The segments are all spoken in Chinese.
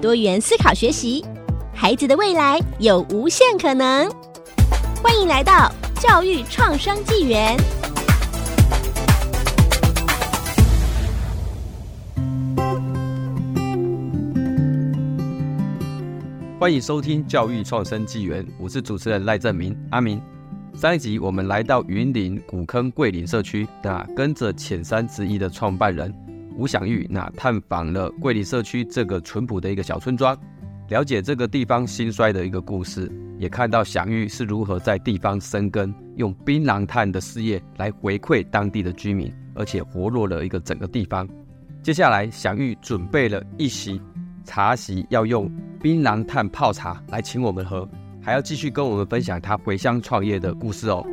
多元思考学习，孩子的未来有无限可能。欢迎来到教育创生纪元。欢迎收听教育创生纪元，我是主持人赖正明阿明。上一集我们来到云林古坑桂林社区，那跟着浅山之一的创办人吴享玉，那探访了桂林社区这个淳朴的一个小村庄。了解这个地方兴衰的一个故事，也看到享玉是如何在地方生根，用槟榔炭的事业来回馈当地的居民，而且活络了一个整个地方。接下来，享玉准备了一席茶席，要用槟榔炭泡茶来请我们喝，还要继续跟我们分享他回乡创业的故事哦。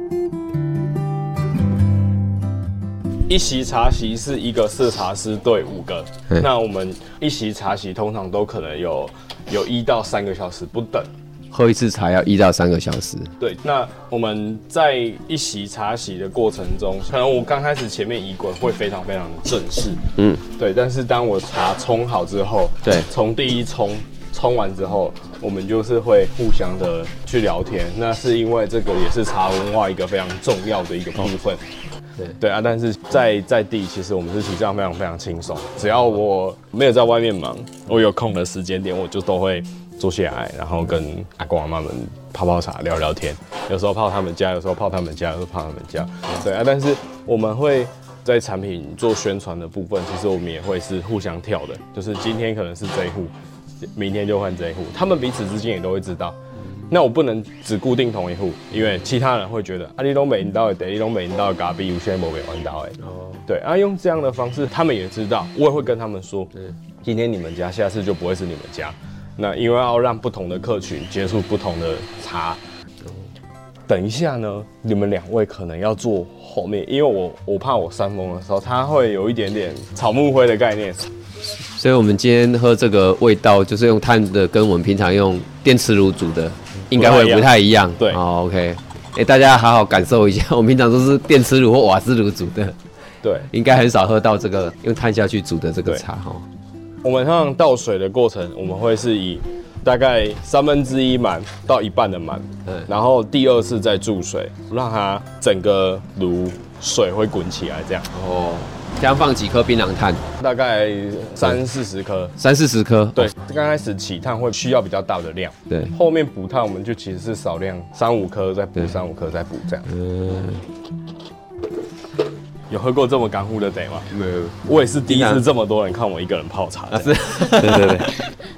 一席茶席是一个设茶师对五个，那我们一席茶席通常都可能有有一到三个小时不等，喝一次茶要一到三个小时。对，那我们在一席茶席的过程中，可能我刚开始前面仪轨会非常非常的正式，嗯，对，但是当我茶冲好之后，对，从第一冲冲完之后，我们就是会互相的去聊天，那是因为这个也是茶文化一个非常重要的一个部分。对对啊，但是在在地，其实我们是体验非常非常轻松。只要我没有在外面忙，我有空的时间点，我就都会坐下来，然后跟阿公阿妈们泡泡茶、聊聊天。有时候泡他们家，有时候泡他们家，有时候泡他们家。对啊，但是我们会在产品做宣传的部分，其实我们也会是互相跳的，就是今天可能是这一户，明天就换这一户，他们彼此之间也都会知道。那我不能只固定同一户，因为其他人会觉得啊，你都没引到得，你都没引到的咖啡，有些没玩到哎。哦，对啊，用这样的方式，他们也知道，我也会跟他们说，今天你们家，下次就不会是你们家。那因为要让不同的客群接触不同的茶。等一下呢，你们两位可能要坐后面，因为我我怕我扇风的时候，它会有一点点草木灰的概念。所以我们今天喝这个味道，就是用炭的，跟我们平常用电磁炉煮的。应该会不太一样，对，好，OK，哎、欸，大家好好感受一下，我们平常都是电磁炉或瓦斯炉煮的，对，应该很少喝到这个用炭下去煮的这个茶哈。我们通常倒水的过程，我们会是以大概三分之一满到一半的满，嗯，然后第二次再注水，让它整个炉水会滚起来，这样。哦。这样放几颗槟榔炭？大概三四十颗，三四十颗。对，刚开始起炭会需要比较大的量。对，后面补炭我们就其实是少量，三五颗再补，三五颗再补这样。嗯。有喝过这么干乎的茶吗？没有。我也是第一次这么多人看我一个人泡茶。啊，是。对对对。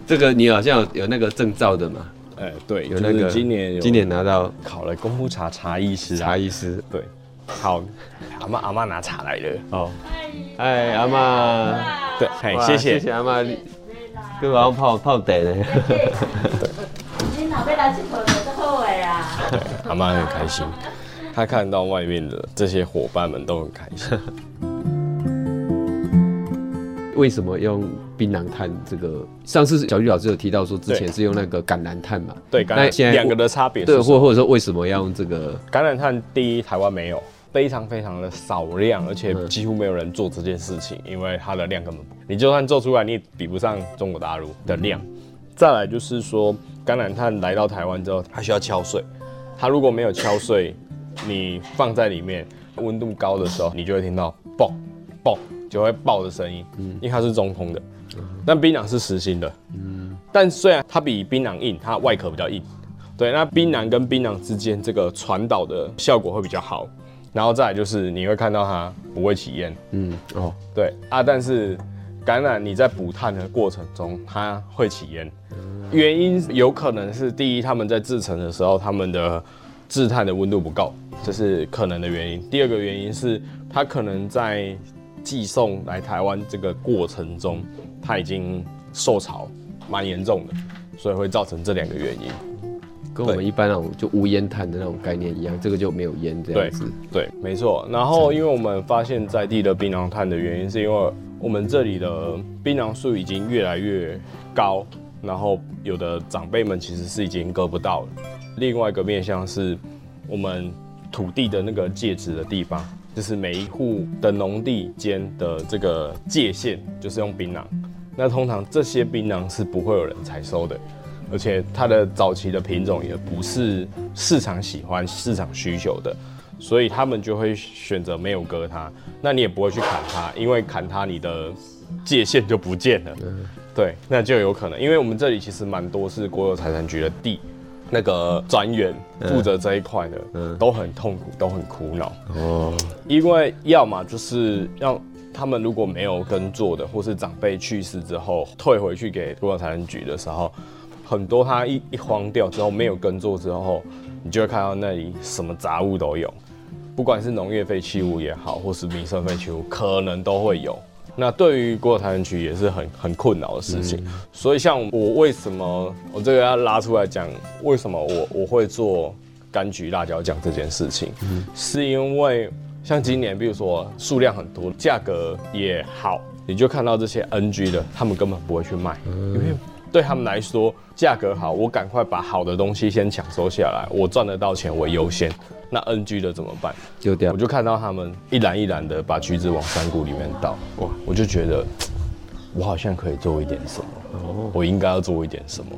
这个你好像有有那个证照的嘛？哎，对，有那个今年今年拿到考了功夫茶茶艺师。茶艺师。对。好，阿妈阿妈拿茶来了哦。哎，阿妈，对，嘿，谢谢，谢谢阿妈，给我泡泡茶呢。对。今老贝来吃火锅的后尾啊。对，阿妈很开心，她看到外面的这些伙伴们都很开心。为什么用槟榔炭？这个上次小玉老师有提到说，之前是用那个橄榄炭嘛？对，橄榄。现在两个的差别。对，或或者说为什么要用这个橄榄炭？第一，台湾没有。非常非常的少量，而且几乎没有人做这件事情，因为它的量根本不，你就算做出来，你也比不上中国大陆的量。再来就是说，橄榄炭来到台湾之后，它需要敲碎，它如果没有敲碎，你放在里面，温度高的时候，你就会听到爆爆就会爆的声音，因为它是中空的。但槟榔是实心的，但虽然它比槟榔硬，它外壳比较硬，对，那槟榔跟槟榔之间这个传导的效果会比较好。然后再来就是你会看到它不会起烟，嗯哦对啊，但是橄榄你在补碳的过程中它会起烟，原因有可能是第一他们在制成的时候他们的制碳的温度不够，这是可能的原因。第二个原因是它可能在寄送来台湾这个过程中它已经受潮，蛮严重的，所以会造成这两个原因。跟我们一般那种就无烟炭的那种概念一样，这个就没有烟这样子。对，对，没错。然后，因为我们发现在地的槟榔炭的原因，是因为我们这里的槟榔树已经越来越高，然后有的长辈们其实是已经割不到了。另外一个面向是，我们土地的那个界址的地方，就是每一户的农地间的这个界限，就是用槟榔。那通常这些槟榔是不会有人采收的。而且它的早期的品种也不是市场喜欢、市场需求的，所以他们就会选择没有割它。那你也不会去砍它，因为砍它你的界限就不见了。对，那就有可能，因为我们这里其实蛮多是国有财产局的地，那个专员负责这一块的，都很痛苦，都很苦恼。哦，因为要么就是让他们如果没有耕作的，或是长辈去世之后退回去给国有财产局的时候。很多它一一荒掉之后没有耕作之后，你就会看到那里什么杂物都有，不管是农业废弃物也好，或是民生废弃物，可能都会有。那对于国有财产局也是很很困扰的事情。嗯、所以像我为什么我这个要拉出来讲，为什么我我会做柑橘辣椒酱这件事情，嗯、是因为像今年，比如说数量很多，价格也好，你就看到这些 NG 的，他们根本不会去卖，嗯、因为。对他们来说，价格好，我赶快把好的东西先抢收下来，我赚得到钱为优先。那 NG 的怎么办？丢掉。我就看到他们一篮一篮的把橘子往山谷里面倒，哇！我就觉得我好像可以做一点什么，哦、我应该要做一点什么。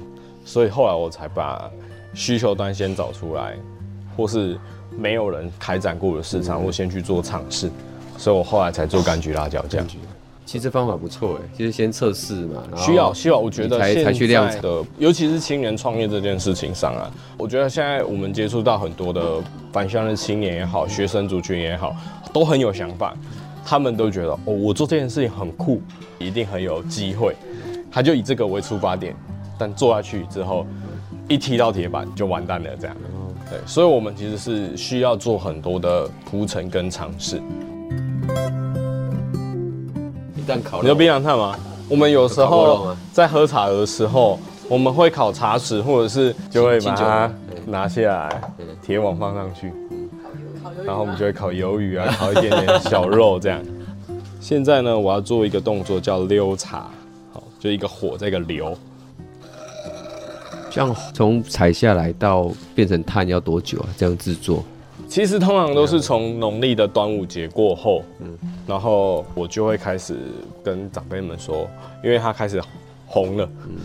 所以后来我才把需求端先找出来，或是没有人开展过的市场，嗯、我先去做尝试。所以我后来才做柑橘辣椒酱。其实方法不错哎，其实先测试嘛，需要需要，我觉得才才去量产的，尤其是青年创业这件事情上啊，我觉得现在我们接触到很多的返乡的青年也好，学生族群也好，都很有想法，他们都觉得哦，我做这件事情很酷，一定很有机会，他就以这个为出发点，但做下去之后，一踢到铁板就完蛋了这样，对，所以我们其实是需要做很多的铺陈跟尝试。你有槟榔炭吗？我们有时候在喝茶的时候，我们会烤茶匙，或者是就会把它拿下来，铁网放上去，然后我们就会烤鱿鱼啊，烤一点点小肉这样。现在呢，我要做一个动作叫溜茶，好，就一个火一个溜。像从采下来到变成炭要多久啊？这样制作？其实通常都是从农历的端午节过后，嗯，然后我就会开始跟长辈们说，因为它开始红了，嗯，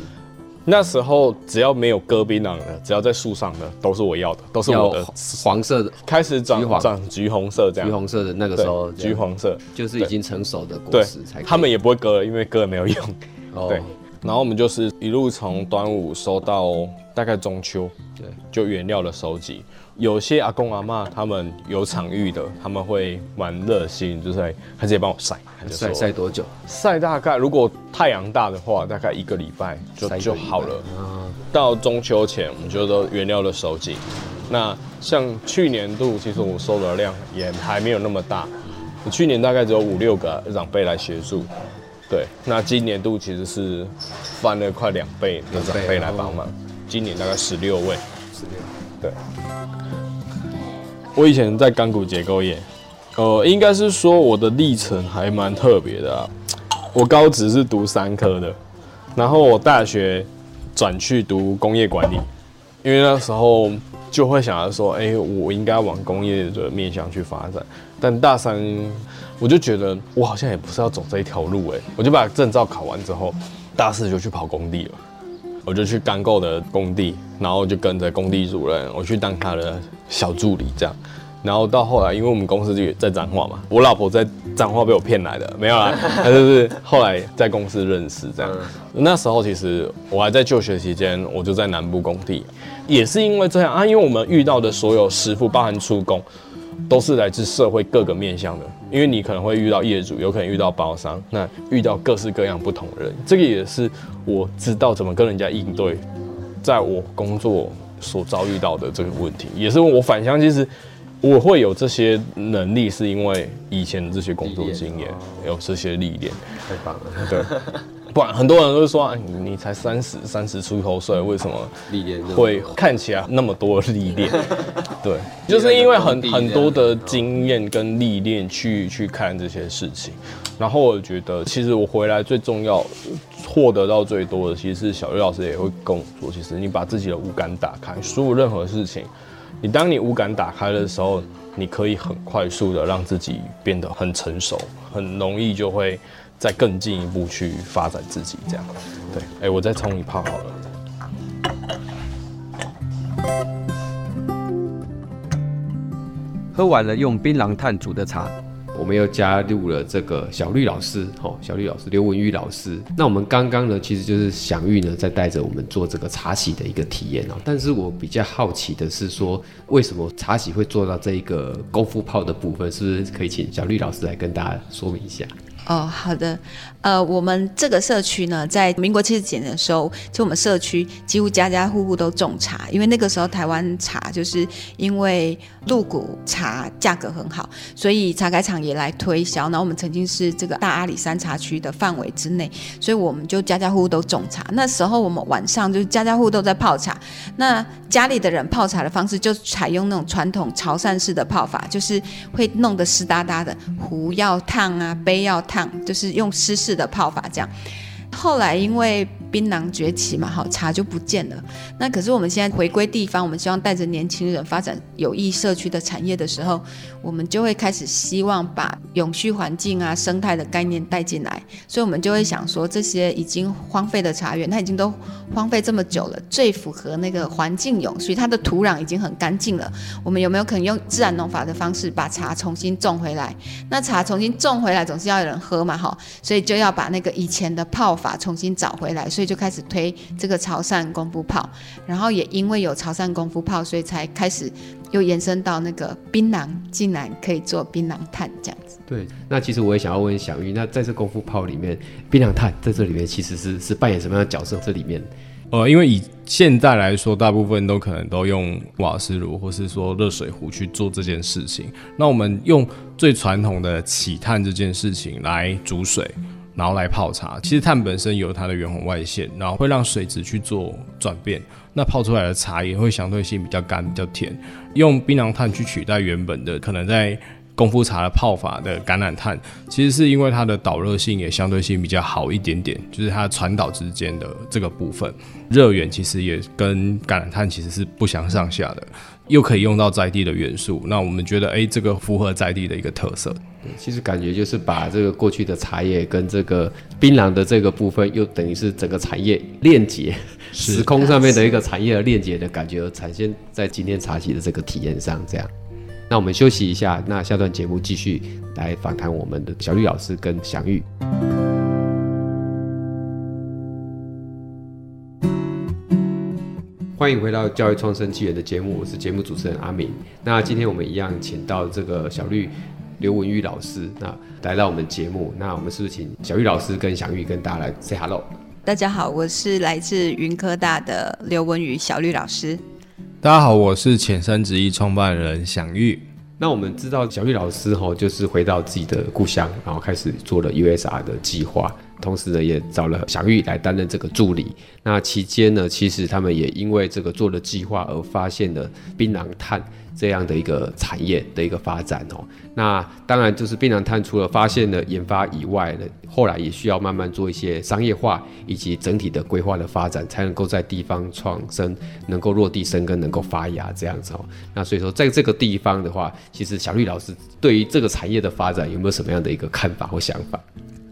那时候只要没有割槟榔的，只要在树上的，都是我要的，都是我的黄色的，开始长长橘红色这样，橘红色的那个时候，橘黄色。就是已经成熟的果实才，他们也不会割了，因为割了没有用，哦，对，然后我们就是一路从端午收到大概中秋，对，就原料的收集。有些阿公阿妈他们有场域的，他们会蛮热心，就是他直接帮我晒，晒晒多久？晒大概如果太阳大的话，大概一个礼拜就就好了。到中秋前，我们就都原料的收集。那像去年度，其实我收的量也还没有那么大。去年大概只有五六个长辈来协助，对。那今年度其实是翻了快两倍的长辈来帮忙，今年大概十六位，十六，对。我以前在钢骨结构业，呃，应该是说我的历程还蛮特别的啊。我高职是读三科的，然后我大学转去读工业管理，因为那时候就会想要说，哎、我应该往工业的面向去发展。但大三我就觉得我好像也不是要走这一条路，哎，我就把证照考完之后，大四就去跑工地了。我就去干构的工地，然后就跟着工地主任，我去当他的小助理这样。然后到后来，因为我们公司就在彰化嘛，我老婆在彰化被我骗来的，没有啦，她就是后来在公司认识这样。那时候其实我还在就学期间，我就在南部工地，也是因为这样啊，因为我们遇到的所有师傅，包含出工。都是来自社会各个面向的，因为你可能会遇到业主，有可能遇到包商，那遇到各式各样不同的人，这个也是我知道怎么跟人家应对，在我工作所遭遇到的这个问题，也是我返乡，其实我会有这些能力，是因为以前的这些工作经验，有这些历练。太棒了，对，不然很多人都会说，你你才三十三十出头岁，为什么历练会看起来那么多历练？对，就是因为很很多的经验跟历练去去看这些事情。然后我觉得，其实我回来最重要获得到最多的，其实是小玉老师也会跟我说，其实你把自己的五感打开，所有任何事情，你当你五感打开的时候，你可以很快速的让自己变得很成熟，很容易就会再更进一步去发展自己。这样，对，哎，我再冲一泡好了。喝完了用槟榔炭煮的茶。我们又加入了这个小绿老师，哦，小绿老师刘文玉老师。那我们刚刚呢，其实就是享誉呢在带着我们做这个茶洗的一个体验哦。但是我比较好奇的是说，为什么茶洗会做到这一个功夫泡的部分？是不是可以请小绿老师来跟大家说明一下？哦，好的，呃，我们这个社区呢，在民国七十几年的时候，就我们社区几乎家家户户都种茶，因为那个时候台湾茶就是因为鹿谷茶价格很好，所以茶改厂也来推销。那我们曾经是这个大阿里山茶区的范围之内，所以我们就家家户户都种茶。那时候我们晚上就是家家户户都在泡茶，那家里的人泡茶的方式就采用那种传统潮汕式的泡法，就是会弄得湿哒哒的，壶要烫啊，杯要烫。就是用湿式的泡法，这样。后来因为槟榔崛起嘛，好，茶就不见了。那可是我们现在回归地方，我们希望带着年轻人发展有益社区的产业的时候，我们就会开始希望把永续环境啊、生态的概念带进来。所以，我们就会想说，这些已经荒废的茶园，它已经都荒废这么久了，最符合那个环境永续，它的土壤已经很干净了。我们有没有可能用自然农法的方式把茶重新种回来？那茶重新种回来，总是要有人喝嘛，哈，所以就要把那个以前的泡法重新找回来，所以就开始推这个潮汕功夫炮，然后也因为有潮汕功夫炮，所以才开始又延伸到那个槟榔，竟然可以做槟榔炭这样子。对，那其实我也想要问小玉，那在这功夫炮里面，槟榔炭在这里面其实是是扮演什么样的角色？这里面，呃，因为以现在来说，大部分都可能都用瓦斯炉或是说热水壶去做这件事情。那我们用最传统的起炭这件事情来煮水。然后来泡茶，其实碳本身有它的远红外线，然后会让水质去做转变，那泡出来的茶也会相对性比较干、比较甜。用槟榔炭去取代原本的可能在功夫茶的泡法的橄榄炭，其实是因为它的导热性也相对性比较好一点点，就是它传导之间的这个部分，热源其实也跟橄榄炭其实是不相上下的。又可以用到在地的元素，那我们觉得，哎、这个符合在地的一个特色。其实感觉就是把这个过去的茶叶跟这个槟榔的这个部分，又等于是整个产业链接，时空上面的一个产业链接的感觉，呈现在今天茶席的这个体验上。这样，那我们休息一下，那下段节目继续来访谈我们的小绿老师跟享誉。欢迎回到教育创生纪元的节目，我是节目主持人阿明。那今天我们一样请到这个小绿刘文玉老师，那来到我们节目。那我们是不是请小玉老师跟享誉跟大家来 say hello？大家好，我是来自云科大的刘文宇小绿老师。大家好，我是浅山直艺创办人享玉。那我们知道小玉老师哈，就是回到自己的故乡，然后开始做了 USR 的计划。同时呢，也找了享誉来担任这个助理。那期间呢，其实他们也因为这个做了计划而发现了槟榔炭这样的一个产业的一个发展哦。那当然就是槟榔炭除了发现了研发以外呢，后来也需要慢慢做一些商业化以及整体的规划的发展，才能够在地方创生，能够落地生根，能够发芽这样子哦。那所以说，在这个地方的话，其实小玉老师对于这个产业的发展有没有什么样的一个看法或想法？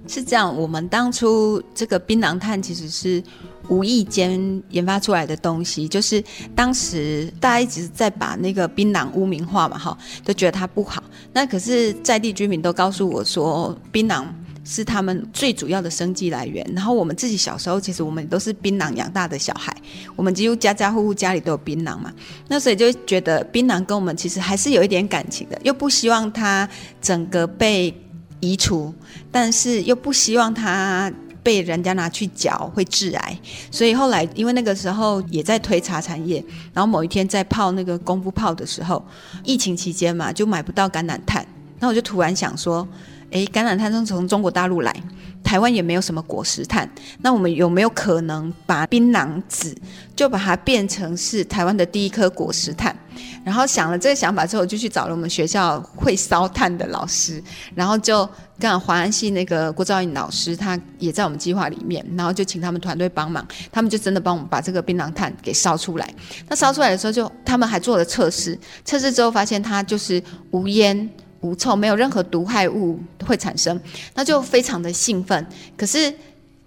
是这样，我们当初这个槟榔炭其实是无意间研发出来的东西，就是当时大家一直在把那个槟榔污名化嘛，哈，都觉得它不好。那可是在地居民都告诉我说，槟榔是他们最主要的生计来源。然后我们自己小时候，其实我们都是槟榔养大的小孩，我们几乎家家户户家里都有槟榔嘛。那所以就觉得槟榔跟我们其实还是有一点感情的，又不希望它整个被。移除，但是又不希望它被人家拿去嚼会致癌，所以后来因为那个时候也在推茶产业，然后某一天在泡那个功夫泡的时候，疫情期间嘛，就买不到橄榄炭，那我就突然想说，诶，橄榄炭从中国大陆来，台湾也没有什么果实炭，那我们有没有可能把槟榔籽就把它变成是台湾的第一颗果实炭？然后想了这个想法之后，就去找了我们学校会烧炭的老师，然后就跟华安系那个郭兆颖老师，他也在我们计划里面，然后就请他们团队帮忙，他们就真的帮我们把这个槟榔炭给烧出来。那烧出来的时候就，就他们还做了测试，测试之后发现它就是无烟无臭，没有任何毒害物会产生，那就非常的兴奋。可是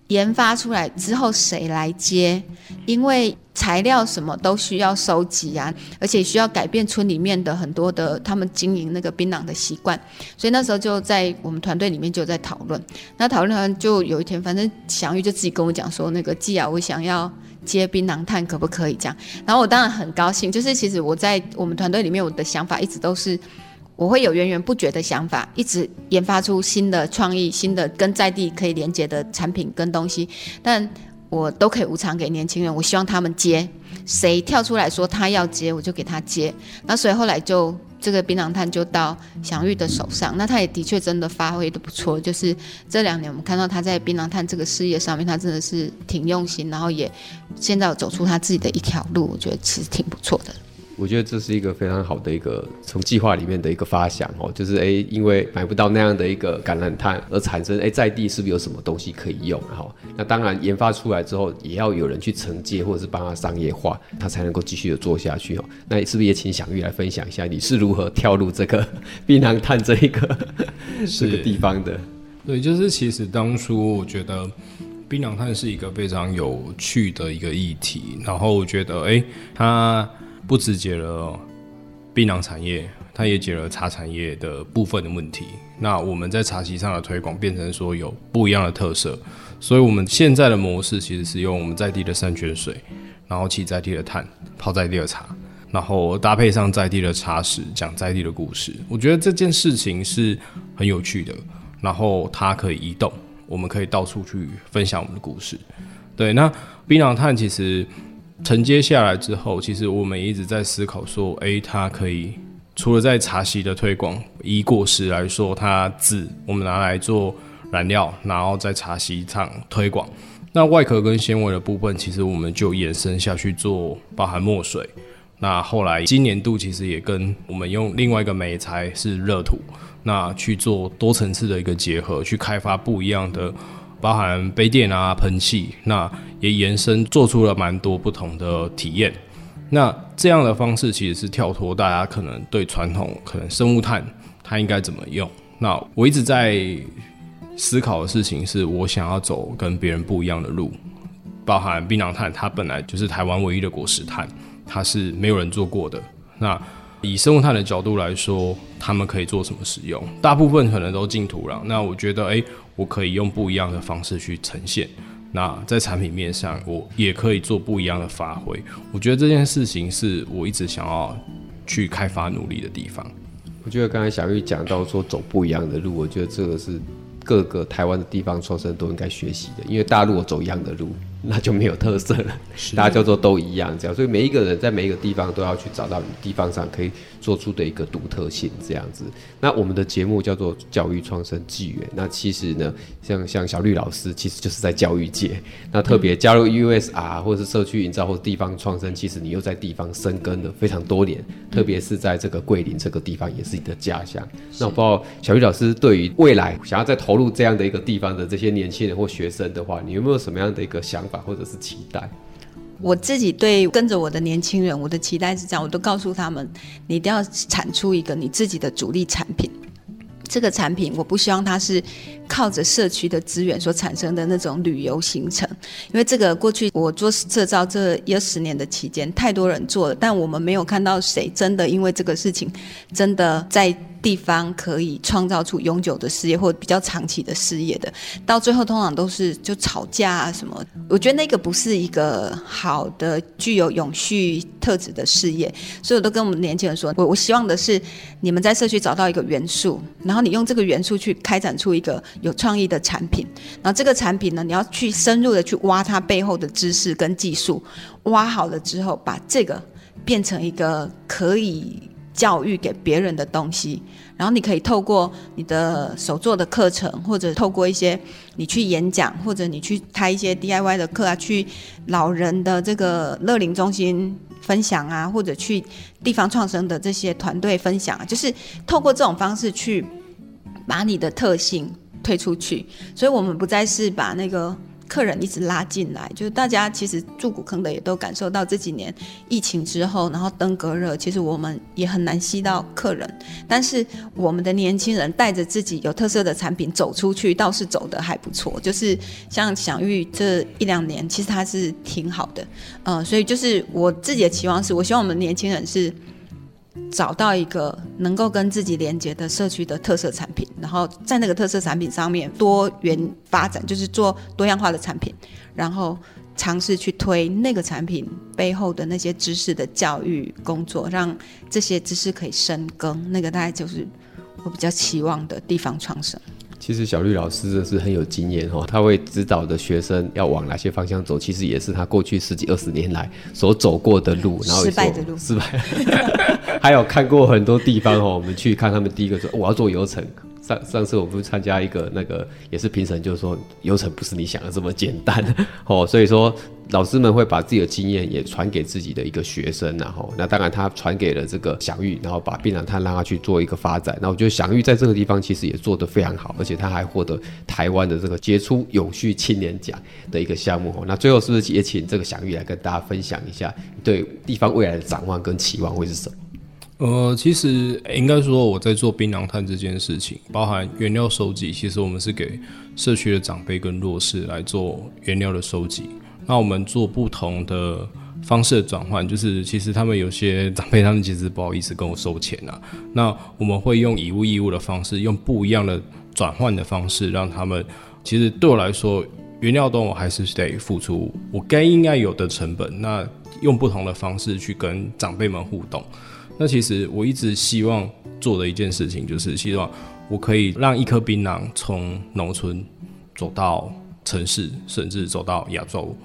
研发出来之后，谁来接？因为材料什么都需要收集啊，而且需要改变村里面的很多的他们经营那个槟榔的习惯，所以那时候就在我们团队里面就在讨论。那讨论完就有一天，反正祥玉就自己跟我讲说，那个季啊，我想要接槟榔炭，可不可以这样？然后我当然很高兴，就是其实我在我们团队里面，我的想法一直都是。我会有源源不绝的想法，一直研发出新的创意、新的跟在地可以连接的产品跟东西，但我都可以无偿给年轻人。我希望他们接，谁跳出来说他要接，我就给他接。那所以后来就这个槟榔炭就到祥玉的手上，那他也的确真的发挥的不错。就是这两年我们看到他在槟榔炭这个事业上面，他真的是挺用心，然后也现在走出他自己的一条路，我觉得其实挺不错的。我觉得这是一个非常好的一个从计划里面的一个发想哦，就是哎，因为买不到那样的一个橄榄炭而产生哎，在地是不是有什么东西可以用？然后那当然研发出来之后，也要有人去承接或者是帮他商业化，他才能够继续的做下去哦。那是不是也请小玉来分享一下你是如何跳入这个 槟榔炭这一个这个地方的？对，就是其实当初我觉得槟榔炭是一个非常有趣的一个议题，然后我觉得哎，它。不只解了槟榔产业，它也解了茶产业的部分的问题。那我们在茶席上的推广变成说有不一样的特色，所以我们现在的模式其实是用我们在地的山泉水，然后沏在地的炭，泡在地的茶，然后搭配上在地的茶食，讲在地的故事。我觉得这件事情是很有趣的，然后它可以移动，我们可以到处去分享我们的故事。对，那槟榔炭其实。承接下来之后，其实我们一直在思考说，诶、它可以除了在茶席的推广，以果实来说，它籽我们拿来做燃料，然后在茶席上推广。那外壳跟纤维的部分，其实我们就延伸下去做，包含墨水。那后来今年度其实也跟我们用另外一个美材是热土，那去做多层次的一个结合，去开发不一样的。包含杯垫啊、喷气，那也延伸做出了蛮多不同的体验。那这样的方式其实是跳脱大家可能对传统可能生物炭它应该怎么用。那我一直在思考的事情是我想要走跟别人不一样的路。包含槟榔炭，它本来就是台湾唯一的果实炭，它是没有人做过的。那以生物炭的角度来说，他们可以做什么使用？大部分可能都进土壤。那我觉得，哎、欸。我可以用不一样的方式去呈现，那在产品面上，我也可以做不一样的发挥。我觉得这件事情是我一直想要去开发努力的地方。我觉得刚才小玉讲到说走不一样的路，我觉得这个是各个台湾的地方创生都应该学习的，因为大陆我走一样的路。那就没有特色了，大家叫做都一样这样，所以每一个人在每一个地方都要去找到你地方上可以做出的一个独特性这样子。那我们的节目叫做教育创生纪元，那其实呢，像像小绿老师其实就是在教育界，那特别加入 USR 或者是社区营造或者地方创生，其实你又在地方生根了非常多年，特别是在这个桂林这个地方也是你的家乡。那我不知道小绿老师对于未来想要再投入这样的一个地方的这些年轻人或学生的话，你有没有什么样的一个想法？或者是期待，我自己对跟着我的年轻人，我的期待是这样，我都告诉他们，你一定要产出一个你自己的主力产品。这个产品，我不希望它是靠着社区的资源所产生的那种旅游行程，因为这个过去我做社造这一二十年的期间，太多人做了，但我们没有看到谁真的因为这个事情真的在。地方可以创造出永久的事业或比较长期的事业的，到最后通常都是就吵架啊什么。我觉得那个不是一个好的具有永续特质的事业，所以我都跟我们年轻人说，我我希望的是你们在社区找到一个元素，然后你用这个元素去开展出一个有创意的产品，然后这个产品呢，你要去深入的去挖它背后的知识跟技术，挖好了之后，把这个变成一个可以。教育给别人的东西，然后你可以透过你的手做的课程，或者透过一些你去演讲，或者你去开一些 DIY 的课啊，去老人的这个乐龄中心分享啊，或者去地方创生的这些团队分享啊，就是透过这种方式去把你的特性推出去。所以我们不再是把那个。客人一直拉进来，就是大家其实住古坑的也都感受到这几年疫情之后，然后登革热，其实我们也很难吸到客人。但是我们的年轻人带着自己有特色的产品走出去，倒是走得还不错。就是像享誉这一两年，其实它是挺好的。嗯、所以就是我自己的期望是，我希望我们年轻人是。找到一个能够跟自己连接的社区的特色产品，然后在那个特色产品上面多元发展，就是做多样化的产品，然后尝试去推那个产品背后的那些知识的教育工作，让这些知识可以深耕。那个大概就是我比较期望的地方创生。其实小绿老师这是很有经验哈，他会指导的学生要往哪些方向走，其实也是他过去十几二十年来所走过的路，然后失败的路，失败，还有看过很多地方哦。我们去看他们第一个说我要做游程。上上次我们参加一个那个也是评审，就是说流程不是你想的这么简单 哦，所以说老师们会把自己的经验也传给自己的一个学生，然后那当然他传给了这个享誉，然后把槟榔摊让他去做一个发展。那我觉得享誉在这个地方其实也做得非常好，而且他还获得台湾的这个杰出永续青年奖的一个项目。那最后是不是也请这个享誉来跟大家分享一下对地方未来的展望跟期望会是什么？呃，其实应该说我在做槟榔摊这件事情，包含原料收集，其实我们是给社区的长辈跟弱势来做原料的收集。那我们做不同的方式的转换，就是其实他们有些 长辈，他们其实不好意思跟我收钱啊。那我们会用以物易物的方式，用不一样的转换的方式，让他们其实对我来说，原料端我还是得付出我该应该有的成本。那用不同的方式去跟长辈们互动。那其实我一直希望做的一件事情，就是希望我可以让一颗槟榔从农村走到城市，甚至走到亚洲，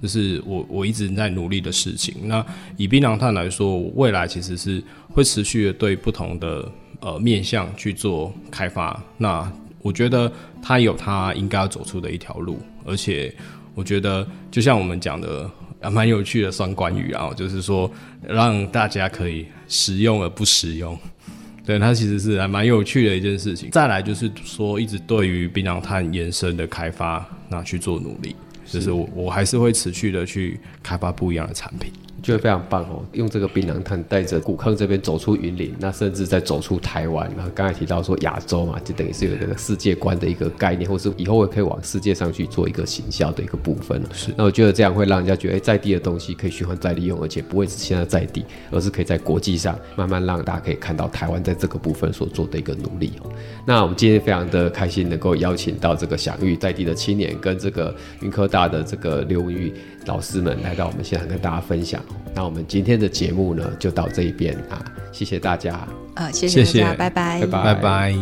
这是我我一直在努力的事情。那以槟榔炭来说，我未来其实是会持续的对不同的呃面向去做开发。那我觉得它有它应该要走出的一条路，而且我觉得就像我们讲的。啊蛮有趣的双关语啊，就是说让大家可以实用而不实用，对，它其实是还蛮有趣的一件事情。再来就是说，一直对于槟榔碳延伸的开发，那去做努力，就是我我还是会持续的去开发不一样的产品。觉得非常棒哦！用这个槟榔炭带着古坑这边走出云林，那甚至再走出台湾。然后刚才提到说亚洲嘛，就等于是有这个世界观的一个概念，或是以后也可以往世界上去做一个行销的一个部分。是，那我觉得这样会让人家觉得，哎，在地的东西可以循环再利用，而且不会是现在在地，而是可以在国际上慢慢让大家可以看到台湾在这个部分所做的一个努力哦。那我们今天非常的开心，能够邀请到这个享誉在地的青年，跟这个云科大的这个刘文裕老师们来到我们现场跟大家分享。那我们今天的节目呢，就到这一边啊，谢谢大家呃，谢谢大家，谢谢拜拜，拜拜，拜拜。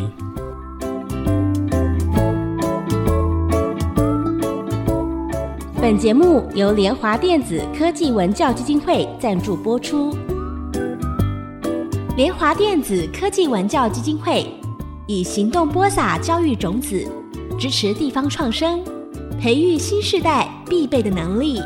本节目由联华电子科技文教基金会赞助播出。联华电子科技文教基金会以行动播撒教育种子，支持地方创生，培育新世代必备的能力。